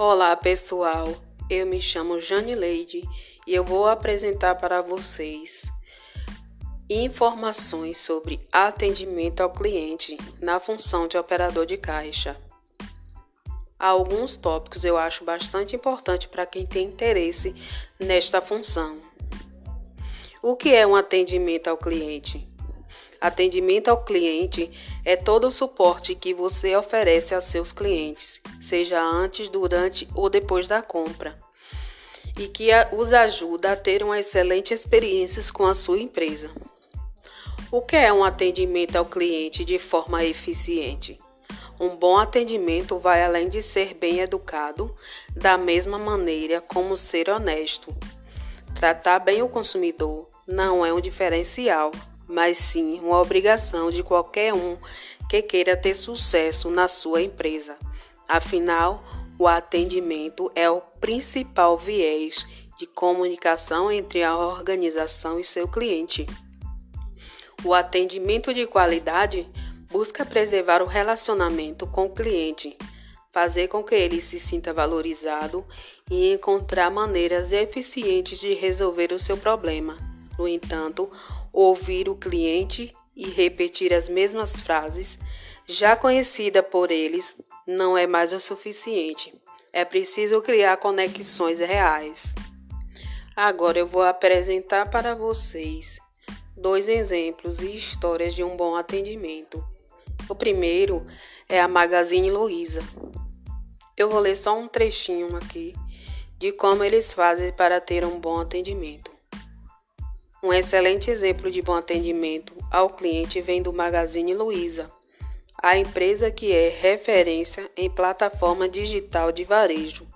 Olá pessoal, eu me chamo Jane Leide e eu vou apresentar para vocês informações sobre atendimento ao cliente na função de operador de caixa. Há alguns tópicos eu acho bastante importante para quem tem interesse nesta função. O que é um atendimento ao cliente? Atendimento ao cliente é todo o suporte que você oferece a seus clientes, seja antes, durante ou depois da compra, e que os ajuda a ter uma excelente experiência com a sua empresa. O que é um atendimento ao cliente de forma eficiente? Um bom atendimento vai além de ser bem educado, da mesma maneira como ser honesto. Tratar bem o consumidor não é um diferencial, mas sim uma obrigação de qualquer um que queira ter sucesso na sua empresa. Afinal, o atendimento é o principal viés de comunicação entre a organização e seu cliente. O atendimento de qualidade busca preservar o relacionamento com o cliente, fazer com que ele se sinta valorizado e encontrar maneiras eficientes de resolver o seu problema. No entanto, ouvir o cliente e repetir as mesmas frases, já conhecida por eles, não é mais o suficiente. É preciso criar conexões reais. Agora eu vou apresentar para vocês dois exemplos e histórias de um bom atendimento. O primeiro é a Magazine Luiza. Eu vou ler só um trechinho aqui de como eles fazem para ter um bom atendimento. Um excelente exemplo de bom atendimento ao cliente vem do Magazine Luiza, a empresa que é referência em plataforma digital de varejo.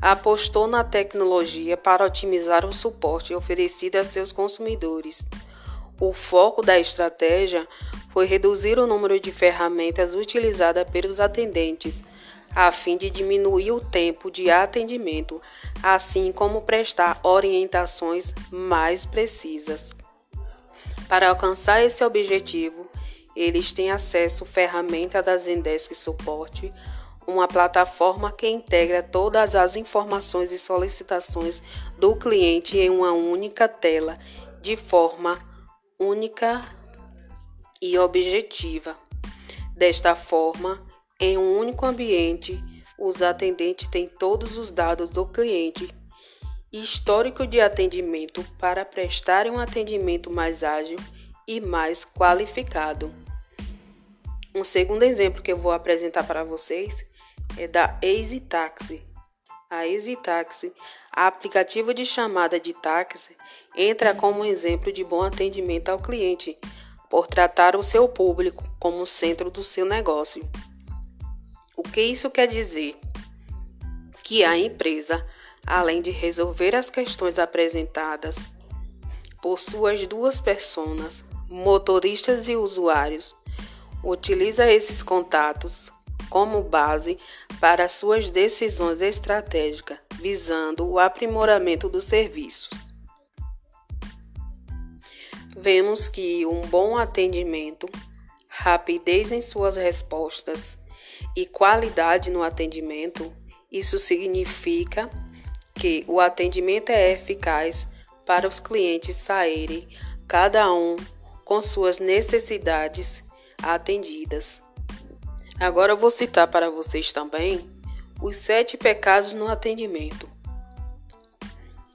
Apostou na tecnologia para otimizar o suporte oferecido a seus consumidores. O foco da estratégia foi reduzir o número de ferramentas utilizadas pelos atendentes a fim de diminuir o tempo de atendimento, assim como prestar orientações mais precisas. Para alcançar esse objetivo, eles têm acesso à ferramenta da Zendesk Suporte, uma plataforma que integra todas as informações e solicitações do cliente em uma única tela, de forma única e objetiva. Desta forma, em um único ambiente, os atendentes têm todos os dados do cliente e histórico de atendimento para prestarem um atendimento mais ágil e mais qualificado. Um segundo exemplo que eu vou apresentar para vocês é da Easy Taxi. A Easy Taxi, aplicativo de chamada de táxi, entra como exemplo de bom atendimento ao cliente, por tratar o seu público como centro do seu negócio. O que isso quer dizer? Que a empresa, além de resolver as questões apresentadas por suas duas personas, motoristas e usuários, utiliza esses contatos como base para suas decisões estratégicas, visando o aprimoramento dos serviços. Vemos que um bom atendimento, rapidez em suas respostas e qualidade no atendimento, isso significa que o atendimento é eficaz para os clientes saírem, cada um com suas necessidades atendidas. Agora eu vou citar para vocês também os sete pecados no atendimento: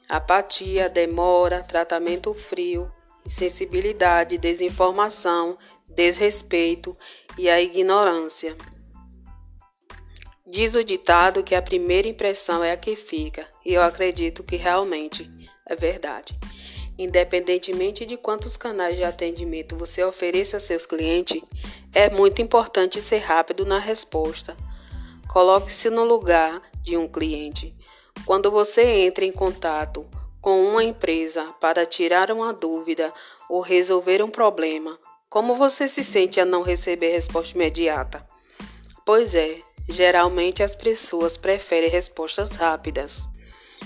apatia, demora, tratamento frio, insensibilidade, desinformação, desrespeito e a ignorância. Diz o ditado que a primeira impressão é a que fica, e eu acredito que realmente é verdade. Independentemente de quantos canais de atendimento você ofereça a seus clientes, é muito importante ser rápido na resposta. Coloque-se no lugar de um cliente. Quando você entra em contato com uma empresa para tirar uma dúvida ou resolver um problema, como você se sente a não receber resposta imediata? Pois é, Geralmente as pessoas preferem respostas rápidas.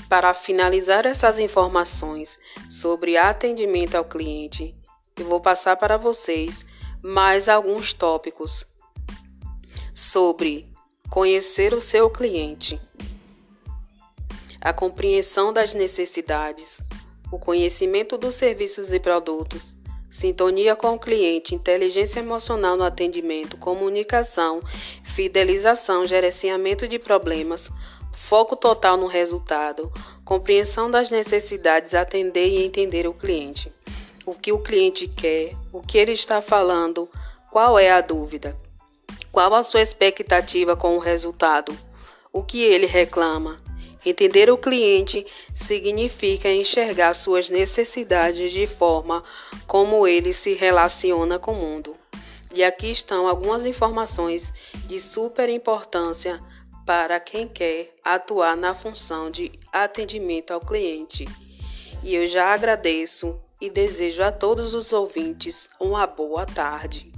Para finalizar essas informações sobre atendimento ao cliente, eu vou passar para vocês mais alguns tópicos sobre conhecer o seu cliente. A compreensão das necessidades, o conhecimento dos serviços e produtos, sintonia com o cliente, inteligência emocional no atendimento, comunicação, fidelização, gerenciamento de problemas, foco total no resultado, compreensão das necessidades, atender e entender o cliente. O que o cliente quer, o que ele está falando, qual é a dúvida, qual a sua expectativa com o resultado, o que ele reclama. Entender o cliente significa enxergar suas necessidades de forma como ele se relaciona com o mundo. E aqui estão algumas informações de super importância para quem quer atuar na função de atendimento ao cliente. E eu já agradeço e desejo a todos os ouvintes uma boa tarde.